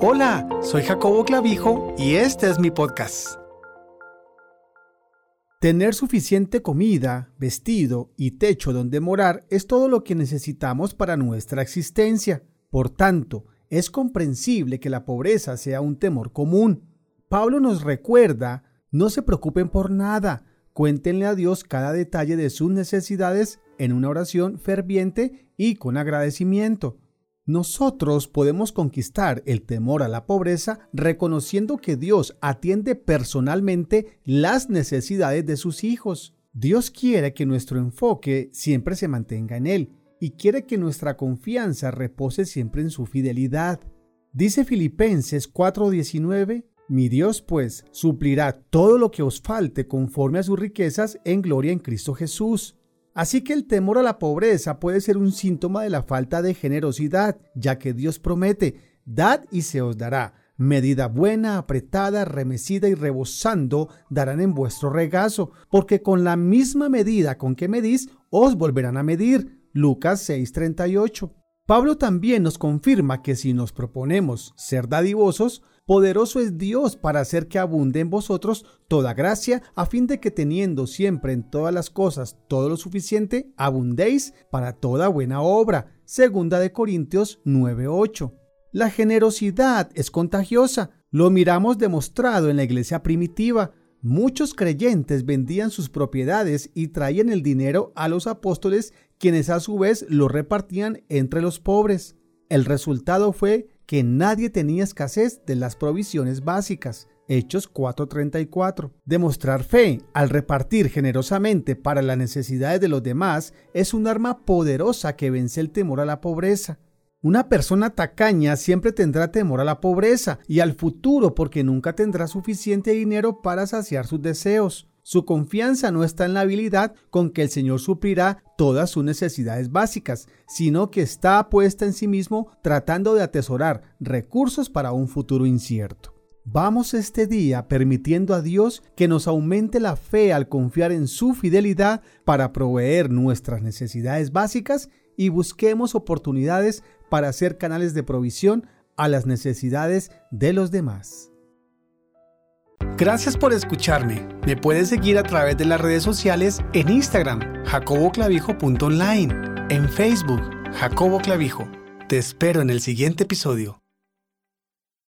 Hola, soy Jacobo Clavijo y este es mi podcast. Tener suficiente comida, vestido y techo donde morar es todo lo que necesitamos para nuestra existencia. Por tanto, es comprensible que la pobreza sea un temor común. Pablo nos recuerda, no se preocupen por nada, cuéntenle a Dios cada detalle de sus necesidades en una oración ferviente y con agradecimiento. Nosotros podemos conquistar el temor a la pobreza reconociendo que Dios atiende personalmente las necesidades de sus hijos. Dios quiere que nuestro enfoque siempre se mantenga en Él y quiere que nuestra confianza repose siempre en su fidelidad. Dice Filipenses 4:19, Mi Dios pues suplirá todo lo que os falte conforme a sus riquezas en gloria en Cristo Jesús. Así que el temor a la pobreza puede ser un síntoma de la falta de generosidad, ya que Dios promete, dad y se os dará. Medida buena, apretada, remecida y rebosando darán en vuestro regazo, porque con la misma medida con que medís, os volverán a medir. Lucas 6:38. Pablo también nos confirma que si nos proponemos ser dadivosos, Poderoso es Dios para hacer que abunde en vosotros toda gracia, a fin de que teniendo siempre en todas las cosas todo lo suficiente, abundéis para toda buena obra. Segunda de Corintios 9:8. La generosidad es contagiosa. Lo miramos demostrado en la iglesia primitiva. Muchos creyentes vendían sus propiedades y traían el dinero a los apóstoles, quienes a su vez lo repartían entre los pobres. El resultado fue que nadie tenía escasez de las provisiones básicas. Hechos 4:34. Demostrar fe al repartir generosamente para las necesidades de los demás es un arma poderosa que vence el temor a la pobreza. Una persona tacaña siempre tendrá temor a la pobreza y al futuro porque nunca tendrá suficiente dinero para saciar sus deseos. Su confianza no está en la habilidad con que el Señor suplirá todas sus necesidades básicas, sino que está puesta en sí mismo tratando de atesorar recursos para un futuro incierto. Vamos este día permitiendo a Dios que nos aumente la fe al confiar en su fidelidad para proveer nuestras necesidades básicas y busquemos oportunidades para ser canales de provisión a las necesidades de los demás. Gracias por escucharme. Me puedes seguir a través de las redes sociales en Instagram, jacoboclavijo.online, en Facebook, Jacobo Clavijo. Te espero en el siguiente episodio.